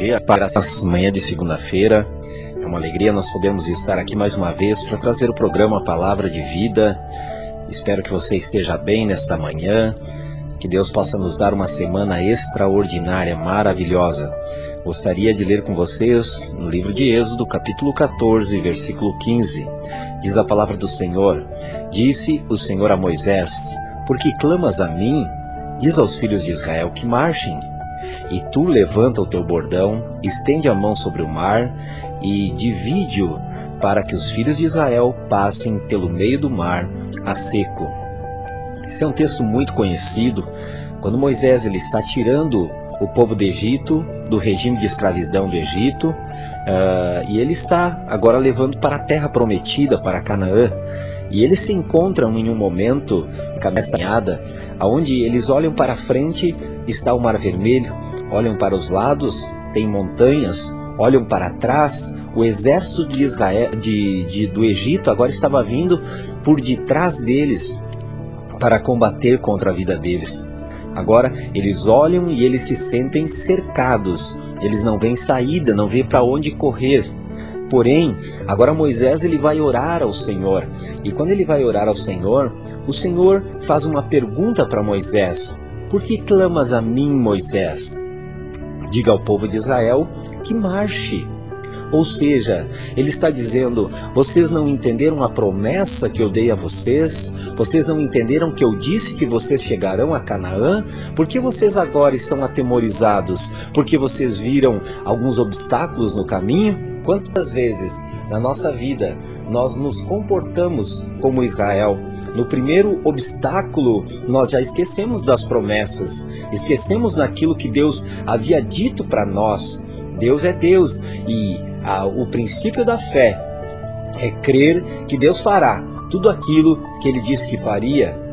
dia para essa manhã de segunda-feira. É uma alegria nós podemos estar aqui mais uma vez para trazer o programa Palavra de Vida. Espero que você esteja bem nesta manhã, que Deus possa nos dar uma semana extraordinária, maravilhosa. Gostaria de ler com vocês no livro de Êxodo, capítulo 14, versículo 15. Diz a palavra do Senhor: Disse o Senhor a Moisés: Por que clamas a mim? Diz aos filhos de Israel que marchem. E tu levanta o teu bordão, estende a mão sobre o mar e divide-o para que os filhos de Israel passem pelo meio do mar a seco. Esse é um texto muito conhecido, quando Moisés ele está tirando o povo do Egito, do regime de escravidão do Egito, uh, e ele está agora levando para a terra prometida, para Canaã. E eles se encontram em um momento, cabeçada, aonde eles olham para frente, está o Mar Vermelho, olham para os lados, tem montanhas, olham para trás, o exército de Israel, de, de, do Egito agora estava vindo por detrás deles para combater contra a vida deles. Agora eles olham e eles se sentem cercados. Eles não veem saída, não vê para onde correr. Porém, agora Moisés ele vai orar ao Senhor. E quando ele vai orar ao Senhor, o Senhor faz uma pergunta para Moisés: Por que clamas a mim, Moisés? Diga ao povo de Israel que marche. Ou seja, ele está dizendo: vocês não entenderam a promessa que eu dei a vocês? Vocês não entenderam que eu disse que vocês chegarão a Canaã? Por que vocês agora estão atemorizados? Porque vocês viram alguns obstáculos no caminho? Quantas vezes na nossa vida nós nos comportamos como Israel? No primeiro obstáculo, nós já esquecemos das promessas, esquecemos daquilo que Deus havia dito para nós. Deus é Deus e ah, o princípio da fé é crer que Deus fará tudo aquilo que ele disse que faria.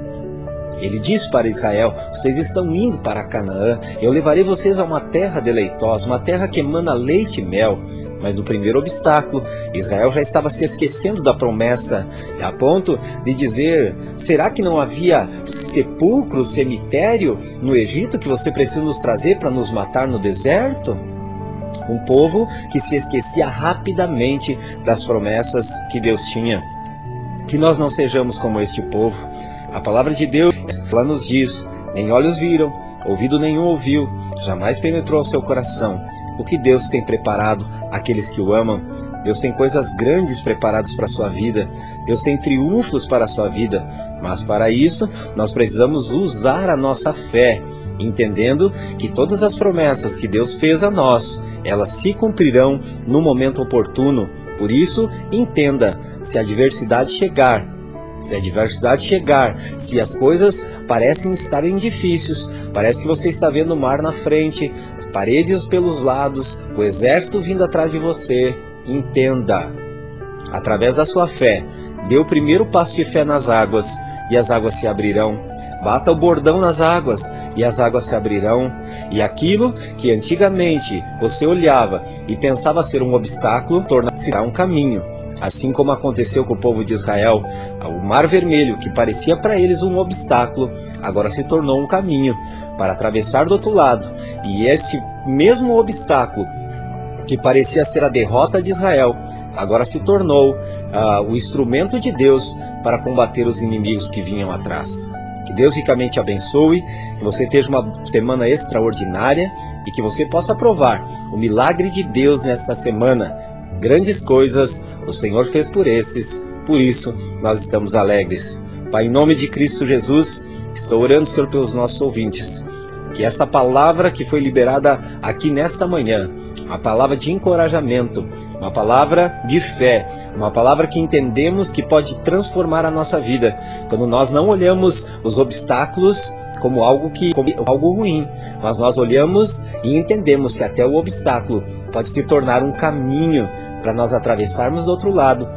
Ele disse para Israel: Vocês estão indo para Canaã, eu levarei vocês a uma terra deleitosa, uma terra que emana leite e mel. Mas no primeiro obstáculo, Israel já estava se esquecendo da promessa, a ponto de dizer: será que não havia sepulcro, cemitério no Egito que você precisa nos trazer para nos matar no deserto? Um povo que se esquecia rapidamente das promessas que Deus tinha. Que nós não sejamos como este povo. A palavra de Deus, ela nos diz: nem olhos viram, ouvido nenhum ouviu, jamais penetrou ao seu coração o que Deus tem preparado àqueles que o amam. Deus tem coisas grandes preparadas para a sua vida. Deus tem triunfos para a sua vida. Mas para isso, nós precisamos usar a nossa fé, entendendo que todas as promessas que Deus fez a nós, elas se cumprirão no momento oportuno. Por isso, entenda: se a adversidade chegar, se a adversidade chegar, se as coisas parecem estarem difíceis, parece que você está vendo o mar na frente, as paredes pelos lados, o exército vindo atrás de você, entenda. Através da sua fé, dê o primeiro passo de fé nas águas e as águas se abrirão. Bata o bordão nas águas e as águas se abrirão. E aquilo que antigamente você olhava e pensava ser um obstáculo, tornar-se um caminho. Assim como aconteceu com o povo de Israel, o Mar Vermelho, que parecia para eles um obstáculo, agora se tornou um caminho para atravessar do outro lado. E este mesmo obstáculo, que parecia ser a derrota de Israel, agora se tornou uh, o instrumento de Deus para combater os inimigos que vinham atrás. Que Deus ricamente abençoe, que você tenha uma semana extraordinária e que você possa provar o milagre de Deus nesta semana. Grandes coisas o Senhor fez por esses, por isso nós estamos alegres. Pai, em nome de Cristo Jesus, estou orando, Senhor, pelos nossos ouvintes. Que esta palavra que foi liberada aqui nesta manhã, uma palavra de encorajamento, uma palavra de fé, uma palavra que entendemos que pode transformar a nossa vida. Quando nós não olhamos os obstáculos como algo que como algo ruim, mas nós olhamos e entendemos que até o obstáculo pode se tornar um caminho para nós atravessarmos do outro lado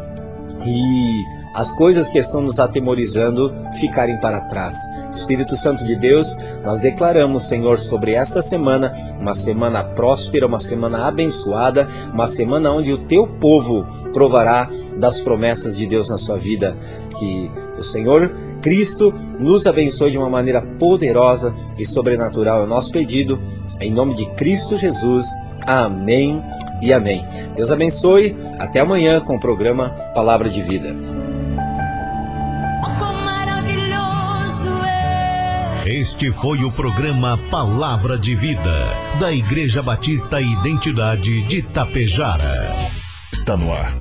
e as coisas que estão nos atemorizando ficarem para trás. Espírito Santo de Deus, nós declaramos, Senhor, sobre esta semana, uma semana próspera, uma semana abençoada, uma semana onde o teu povo provará das promessas de Deus na sua vida. Que o Senhor Cristo nos abençoe de uma maneira poderosa e sobrenatural. É o nosso pedido, em nome de Cristo Jesus. Amém e amém. Deus abençoe. Até amanhã com o programa Palavra de Vida. Este foi o programa Palavra de Vida, da Igreja Batista Identidade de Tapejara. Está no ar